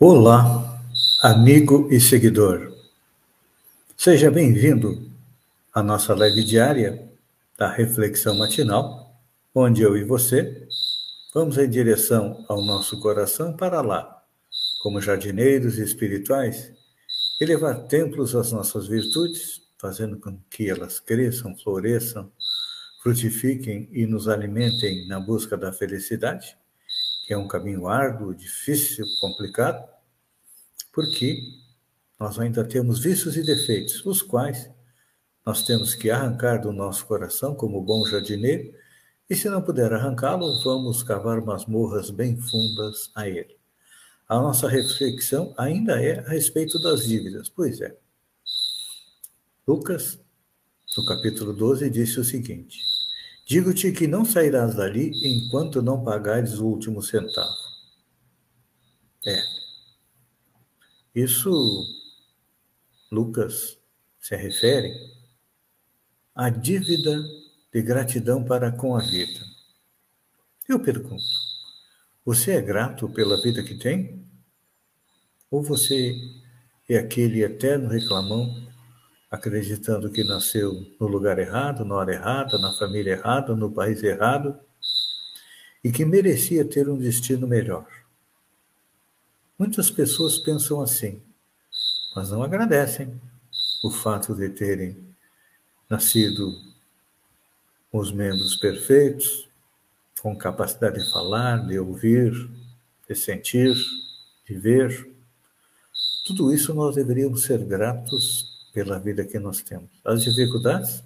Olá, amigo e seguidor. Seja bem-vindo à nossa live diária da reflexão matinal, onde eu e você vamos em direção ao nosso coração para lá, como jardineiros espirituais, elevar templos às nossas virtudes, fazendo com que elas cresçam, floresçam, frutifiquem e nos alimentem na busca da felicidade que é um caminho árduo, difícil, complicado, porque nós ainda temos vícios e defeitos, os quais nós temos que arrancar do nosso coração como bom jardineiro, e se não puder arrancá-lo, vamos cavar masmorras bem fundas a ele. A nossa reflexão ainda é a respeito das dívidas, pois é. Lucas, no capítulo 12, disse o seguinte: Digo-te que não sairás dali enquanto não pagares o último centavo. É. Isso Lucas se refere à dívida de gratidão para com a vida. Eu pergunto: você é grato pela vida que tem? Ou você é aquele eterno reclamão acreditando que nasceu no lugar errado, na hora errada, na família errada, no país errado e que merecia ter um destino melhor. Muitas pessoas pensam assim, mas não agradecem o fato de terem nascido os membros perfeitos, com capacidade de falar, de ouvir, de sentir, de ver. Tudo isso nós deveríamos ser gratos pela vida que nós temos. As dificuldades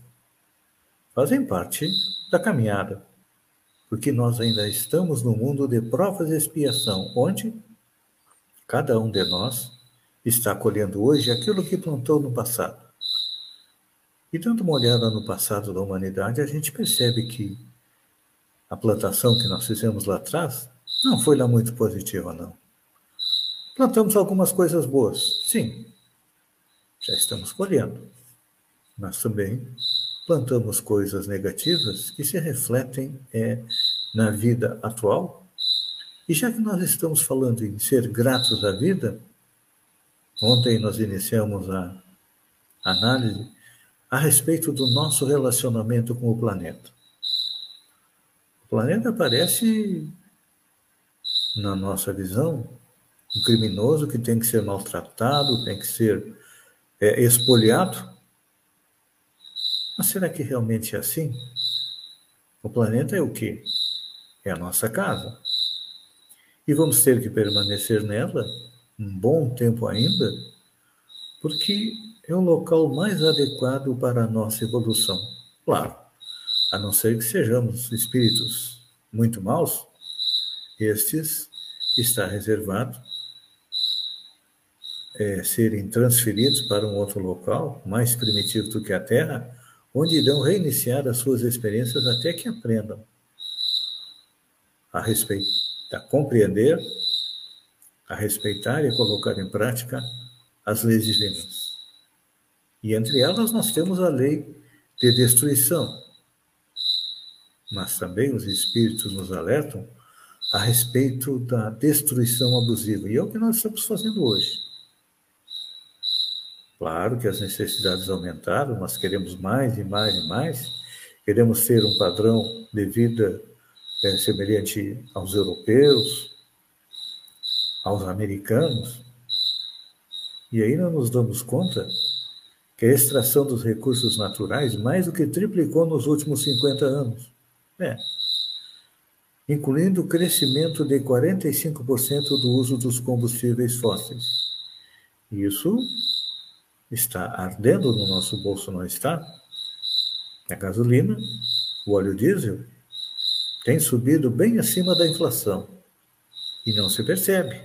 fazem parte da caminhada, porque nós ainda estamos no mundo de provas e expiação, onde cada um de nós está colhendo hoje aquilo que plantou no passado. E dando uma olhada no passado da humanidade, a gente percebe que a plantação que nós fizemos lá atrás não foi lá muito positiva, não. Plantamos algumas coisas boas, sim, já estamos colhendo. Mas também plantamos coisas negativas que se refletem é, na vida atual. E já que nós estamos falando em ser gratos à vida, ontem nós iniciamos a análise a respeito do nosso relacionamento com o planeta. O planeta parece, na nossa visão, um criminoso que tem que ser maltratado, tem que ser é, espoliado? Mas será que realmente é assim? O planeta é o quê? É a nossa casa. E vamos ter que permanecer nela um bom tempo ainda, porque é o local mais adequado para a nossa evolução. Claro, a não ser que sejamos espíritos muito maus, estes está reservado é, serem transferidos para um outro local, mais primitivo do que a Terra, onde irão reiniciar as suas experiências até que aprendam a respeitar, a compreender, a respeitar e a colocar em prática as leis divinas. E entre elas nós temos a lei de destruição. Mas também os espíritos nos alertam a respeito da destruição abusiva. E é o que nós estamos fazendo hoje. Claro que as necessidades aumentaram, nós queremos mais e mais e mais, queremos ter um padrão de vida é, semelhante aos europeus, aos americanos, e aí não nos damos conta que a extração dos recursos naturais mais do que triplicou nos últimos 50 anos. É. Incluindo o crescimento de 45% do uso dos combustíveis fósseis. Isso está ardendo no nosso bolso, não está? A gasolina, o óleo diesel, tem subido bem acima da inflação. E não se percebe.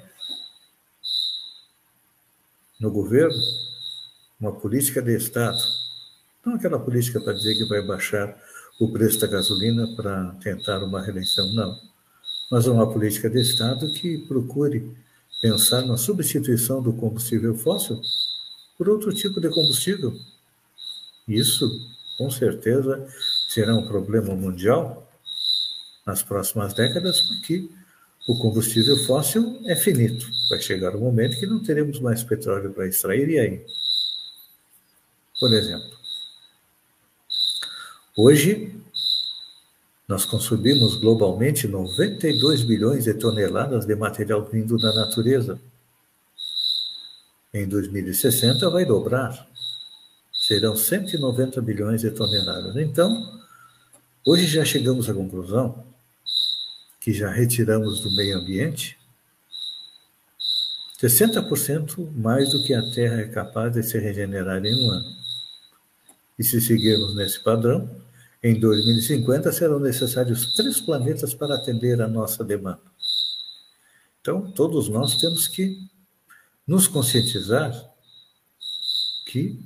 No governo, uma política de Estado, não aquela política para dizer que vai baixar o preço da gasolina para tentar uma reeleição, não. Mas uma política de Estado que procure pensar na substituição do combustível fóssil por outro tipo de combustível. Isso, com certeza, será um problema mundial nas próximas décadas, porque o combustível fóssil é finito. Vai chegar um momento que não teremos mais petróleo para extrair, e aí? Por exemplo, hoje nós consumimos globalmente 92 bilhões de toneladas de material vindo da natureza. Em 2060 vai dobrar. Serão 190 bilhões de toneladas. Então, hoje já chegamos à conclusão que já retiramos do meio ambiente 60% mais do que a Terra é capaz de se regenerar em um ano. E se seguirmos nesse padrão, em 2050 serão necessários três planetas para atender a nossa demanda. Então, todos nós temos que nos conscientizar que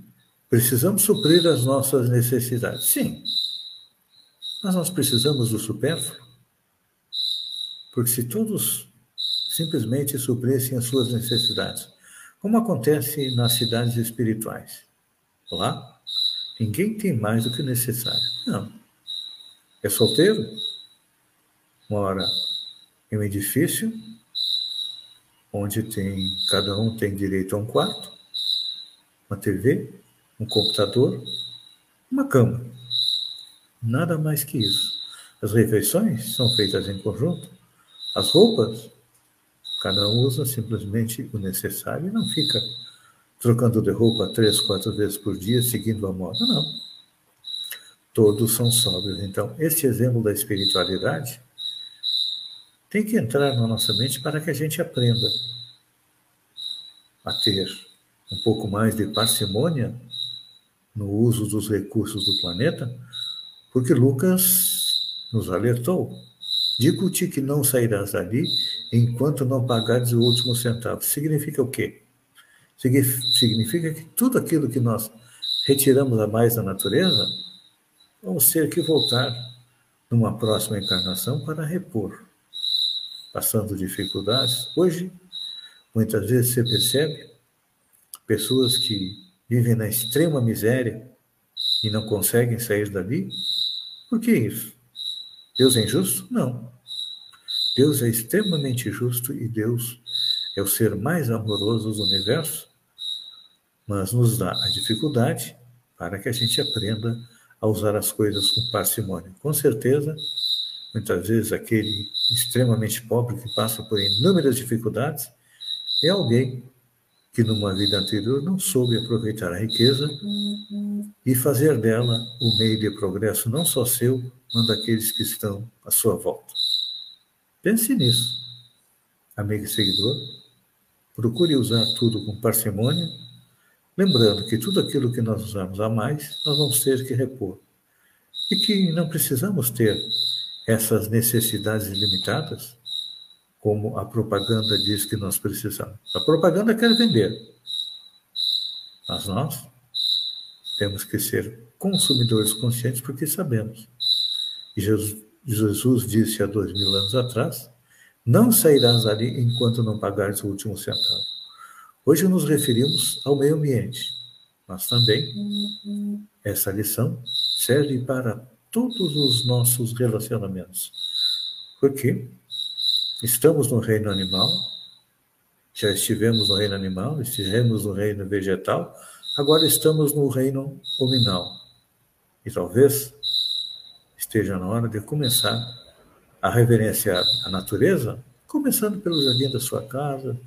precisamos suprir as nossas necessidades. Sim, mas nós precisamos do supérfluo. Porque se todos simplesmente suprissem as suas necessidades, como acontece nas cidades espirituais, lá Ninguém tem mais do que necessário. Não. É solteiro? Mora em um edifício onde tem cada um tem direito a um quarto, uma TV, um computador, uma cama. Nada mais que isso. As refeições são feitas em conjunto. As roupas, cada um usa simplesmente o necessário e não fica trocando de roupa três, quatro vezes por dia, seguindo a moda. Não. Todos são sóbrios. Então, esse exemplo da espiritualidade tem que entrar na nossa mente para que a gente aprenda a ter um pouco mais de parcimônia no uso dos recursos do planeta, porque Lucas nos alertou. Digo-te que não sairás dali enquanto não pagares o último centavo. Significa o quê? Significa que tudo aquilo que nós retiramos a mais da natureza, vamos ter que voltar numa próxima encarnação para repor, passando dificuldades. Hoje, muitas vezes você percebe pessoas que vivem na extrema miséria e não conseguem sair dali. Por que isso? Deus é injusto? Não. Deus é extremamente justo e Deus é o ser mais amoroso do universo mas nos dá a dificuldade para que a gente aprenda a usar as coisas com parcimônia. Com certeza, muitas vezes aquele extremamente pobre que passa por inúmeras dificuldades é alguém que numa vida anterior não soube aproveitar a riqueza e fazer dela o meio de progresso não só seu, mas daqueles que estão à sua volta. Pense nisso, amigo e seguidor. Procure usar tudo com parcimônia Lembrando que tudo aquilo que nós usamos a mais, nós vamos ter que repor. E que não precisamos ter essas necessidades ilimitadas, como a propaganda diz que nós precisamos. A propaganda quer vender. Mas nós temos que ser consumidores conscientes porque sabemos. Jesus, Jesus disse há dois mil anos atrás: Não sairás ali enquanto não pagares o último centavo. Hoje nos referimos ao meio ambiente, mas também essa lição serve para todos os nossos relacionamentos. Porque estamos no reino animal, já estivemos no reino animal, estivemos no reino vegetal, agora estamos no reino hominal. E talvez esteja na hora de começar a reverenciar a natureza, começando pelo jardim da sua casa,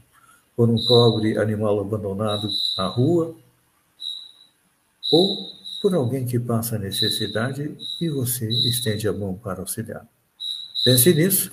por um pobre animal abandonado na rua, ou por alguém que passa necessidade e você estende a mão para auxiliar. Pense nisso,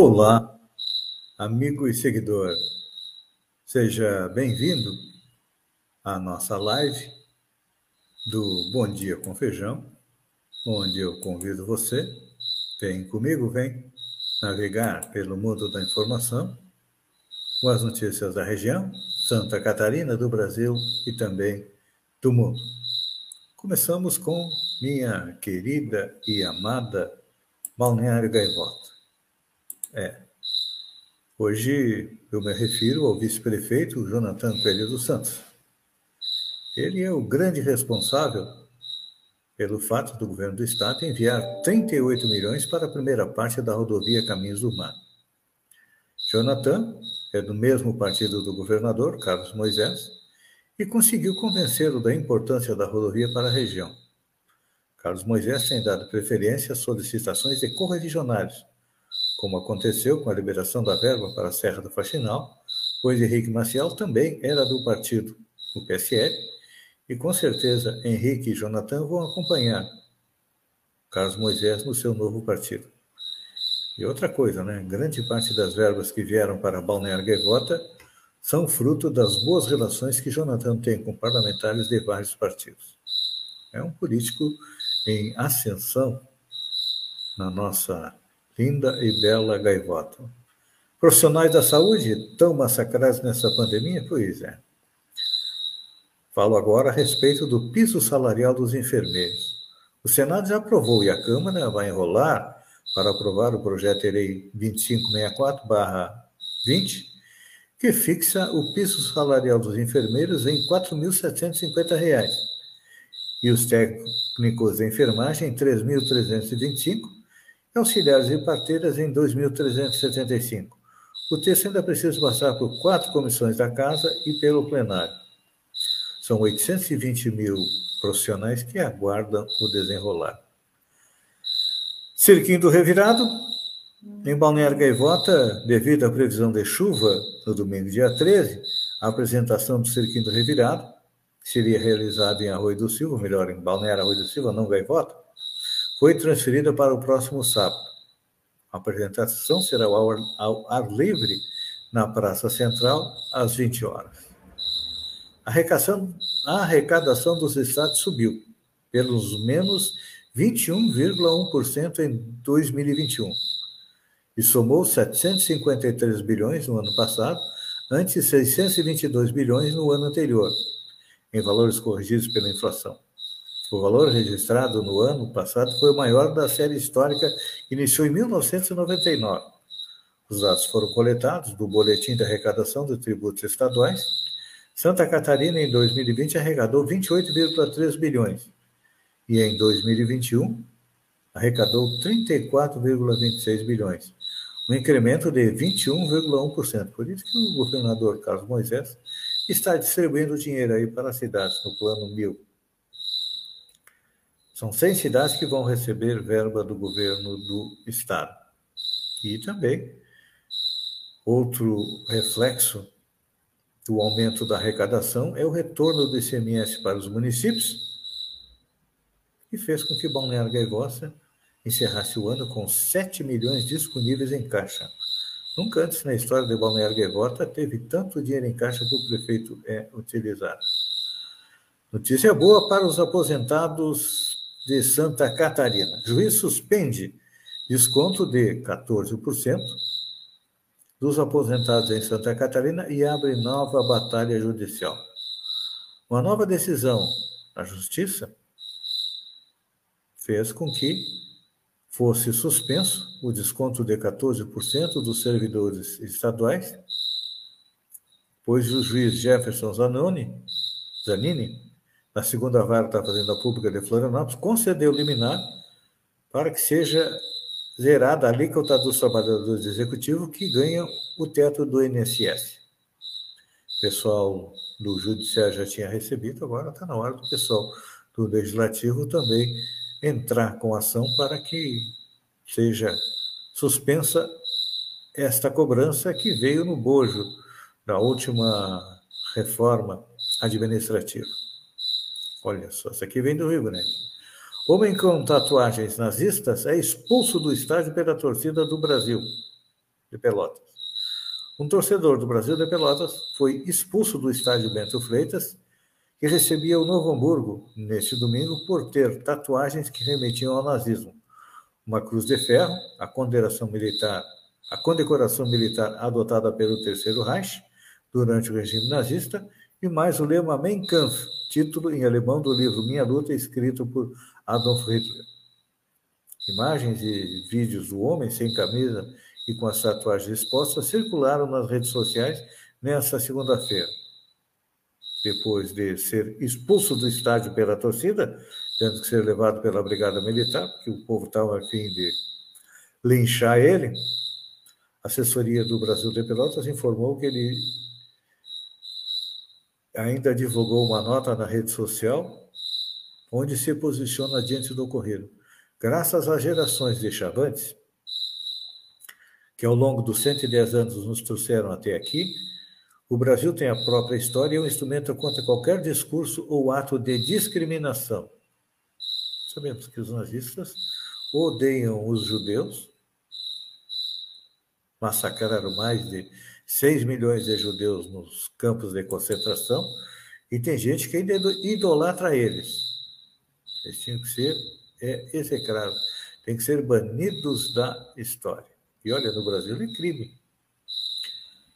Olá, amigo e seguidor. Seja bem-vindo à nossa live do Bom Dia com Feijão, onde eu convido você, vem comigo, vem navegar pelo mundo da informação, com as notícias da região, Santa Catarina, do Brasil e também do mundo. Começamos com minha querida e amada Balneário Gaivota. É, hoje eu me refiro ao vice-prefeito Jonathan Coelho dos Santos. Ele é o grande responsável pelo fato do governo do estado enviar 38 milhões para a primeira parte da rodovia Caminhos do Mar. Jonathan é do mesmo partido do governador, Carlos Moisés, e conseguiu convencê-lo da importância da rodovia para a região. Carlos Moisés tem dado preferência às solicitações de correligionários, como aconteceu com a liberação da verba para a Serra do Faxinal, pois Henrique Maciel também era do partido, o PSL, e com certeza Henrique e Jonathan vão acompanhar Carlos Moisés no seu novo partido. E outra coisa, né? Grande parte das verbas que vieram para Balneário Gaivota são fruto das boas relações que Jonathan tem com parlamentares de vários partidos. É um político em ascensão na nossa linda e bela Gaivota. Profissionais da saúde tão massacrados nessa pandemia? Pois é. Falo agora a respeito do piso salarial dos enfermeiros. O Senado já aprovou e a Câmara vai enrolar para aprovar o projeto de lei 2564-20, que fixa o piso salarial dos enfermeiros em R$ 4.750 e os técnicos de enfermagem em R$ 3.325 e auxiliares e parteiras em R$ 2.375. O texto ainda precisa passar por quatro comissões da Casa e pelo plenário. São 820 mil profissionais que aguardam o desenrolar. Cirquinho do Revirado, em Balneário Gaivota, devido à previsão de chuva no domingo, dia 13, a apresentação do Cirquinho do Revirado seria realizada em Arroio do Silva, melhor, em Balneário Arroio do Silva, não Gaivota, foi transferida para o próximo sábado. A apresentação será ao ar, ao ar livre na Praça Central, às 20 horas. A arrecadação, a arrecadação dos estados subiu, pelos menos 21,1% em 2021, e somou 753 bilhões no ano passado, ante 622 bilhões no ano anterior, em valores corrigidos pela inflação. O valor registrado no ano passado foi o maior da série histórica que iniciou em 1999. Os dados foram coletados do Boletim de Arrecadação dos Tributos Estaduais Santa Catarina, em 2020, arrecadou 28,3 bilhões e em 2021 arrecadou 34,26 bilhões, um incremento de 21,1%. Por isso que o governador Carlos Moisés está distribuindo dinheiro aí para as cidades no plano mil. São 100 cidades que vão receber verba do governo do estado. E também outro reflexo do aumento da arrecadação é o retorno do ICMS para os municípios e fez com que Balneário Gaivota encerrasse o ano com 7 milhões disponíveis em caixa. Nunca antes na história de Balneário Gaivota teve tanto dinheiro em caixa que o prefeito é utilizado. Notícia boa para os aposentados de Santa Catarina. Juiz suspende desconto de 14% dos aposentados em Santa Catarina e abre nova batalha judicial. Uma nova decisão da Justiça fez com que fosse suspenso o desconto de 14% dos servidores estaduais, pois o juiz Jefferson Zanoni, Zanini, na segunda vara da Fazenda Pública de Florianópolis, concedeu liminar para que seja zerada a alíquota dos trabalhadores executivos que ganham o teto do INSS. O pessoal do Judiciário já tinha recebido, agora está na hora do pessoal do Legislativo também entrar com ação para que seja suspensa esta cobrança que veio no bojo da última reforma administrativa. Olha só, isso aqui vem do Rio Grande. Homem com tatuagens nazistas é expulso do estádio pela torcida do Brasil, de Pelotas. Um torcedor do Brasil de Pelotas foi expulso do estádio Bento Freitas, que recebia o Novo Hamburgo neste domingo por ter tatuagens que remetiam ao nazismo. Uma cruz de ferro, a condecoração militar, a condecoração militar adotada pelo Terceiro Reich durante o regime nazista e mais o lema Mein Kampf, título em alemão do livro Minha Luta, escrito por Adolf Hitler. Imagens e vídeos do homem sem camisa e com as tatuagens expostas circularam nas redes sociais nesta segunda-feira. Depois de ser expulso do estádio pela torcida, tendo que ser levado pela Brigada Militar, porque o povo estava a fim de linchar ele, a assessoria do Brasil de Pelotas informou que ele ainda divulgou uma nota na rede social onde se posiciona diante do ocorrido. Graças às gerações de chavantes, que ao longo dos 110 anos nos trouxeram até aqui, o Brasil tem a própria história e é um instrumento contra qualquer discurso ou ato de discriminação. Sabemos que os nazistas odeiam os judeus, massacraram mais de 6 milhões de judeus nos campos de concentração, e tem gente que ainda idolatra eles. Eles tinham que ser é, execrados, têm que ser banidos da história. E olha, no Brasil é crime.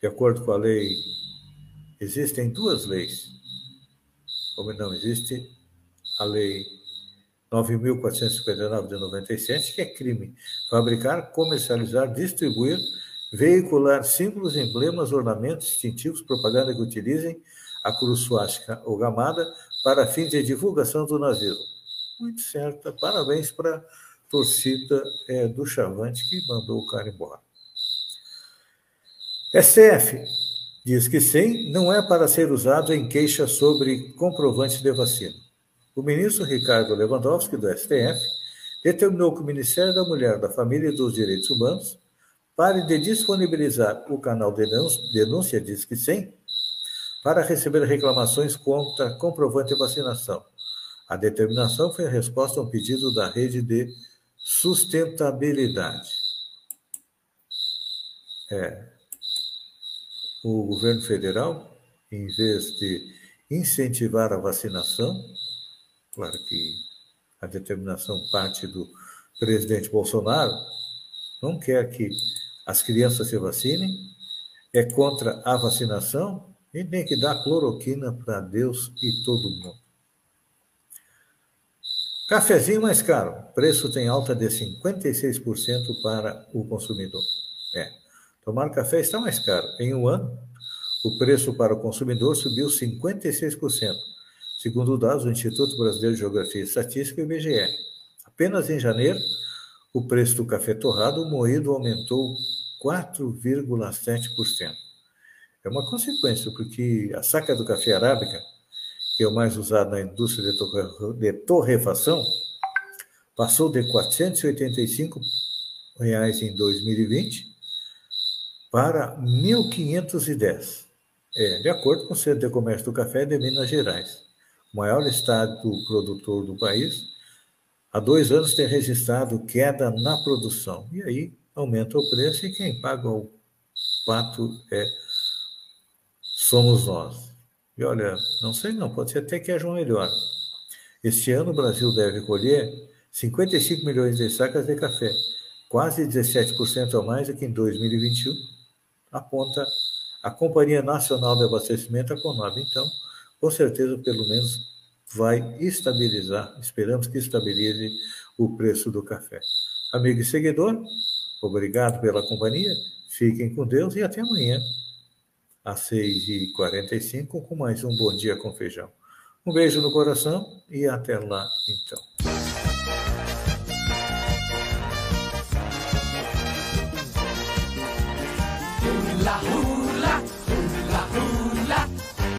De acordo com a lei, existem duas leis. Como não existe a lei 9.459 de 97, que é crime fabricar, comercializar, distribuir veicular símbolos, emblemas, ornamentos distintivos, propaganda que utilizem a cruz suástica ou gamada para fins de divulgação do nazismo. Muito certo. Parabéns para a torcida é, do Chavante que mandou o cara embora. STF diz que sim, não é para ser usado em queixa sobre comprovante de vacina. O ministro Ricardo Lewandowski, do STF, determinou que o Ministério da Mulher, da Família e dos Direitos Humanos Pare de disponibilizar o canal Denúncia, denúncia diz que sim, para receber reclamações contra comprovante de vacinação. A determinação foi a resposta a um pedido da rede de sustentabilidade. É, o governo federal, em vez de incentivar a vacinação, claro que a determinação parte do presidente Bolsonaro, não quer que as crianças se vacinem, é contra a vacinação e tem que dar cloroquina para Deus e todo mundo. Cafezinho mais caro. Preço tem alta de 56% para o consumidor. É. Tomar café está mais caro. Em um ano, o preço para o consumidor subiu 56%, segundo dados do Instituto Brasileiro de Geografia e Estatística, IBGE. Apenas em janeiro, o preço do café torrado moído aumentou 4,7%. É uma consequência, porque a saca do café arábica, que é o mais usado na indústria de torrefação, passou de 485 reais em 2020 para R$ 1.510. É, de acordo com o Centro de Comércio do Café de Minas Gerais, o maior estado produtor do país, há dois anos tem registrado queda na produção. E aí aumenta o preço e quem paga o pato é somos nós. E olha, não sei não, pode ser até que haja um melhor. Este ano o Brasil deve colher 55 milhões de sacas de café, quase 17% a mais do que em 2021, aponta a Companhia Nacional de Abastecimento, a Conab. Então, com certeza, pelo menos, vai estabilizar, esperamos que estabilize o preço do café. Amigo e seguidor, obrigado pela companhia, fiquem com Deus e até amanhã, às 6h45, com mais um Bom Dia com Feijão. Um beijo no coração e até lá, então.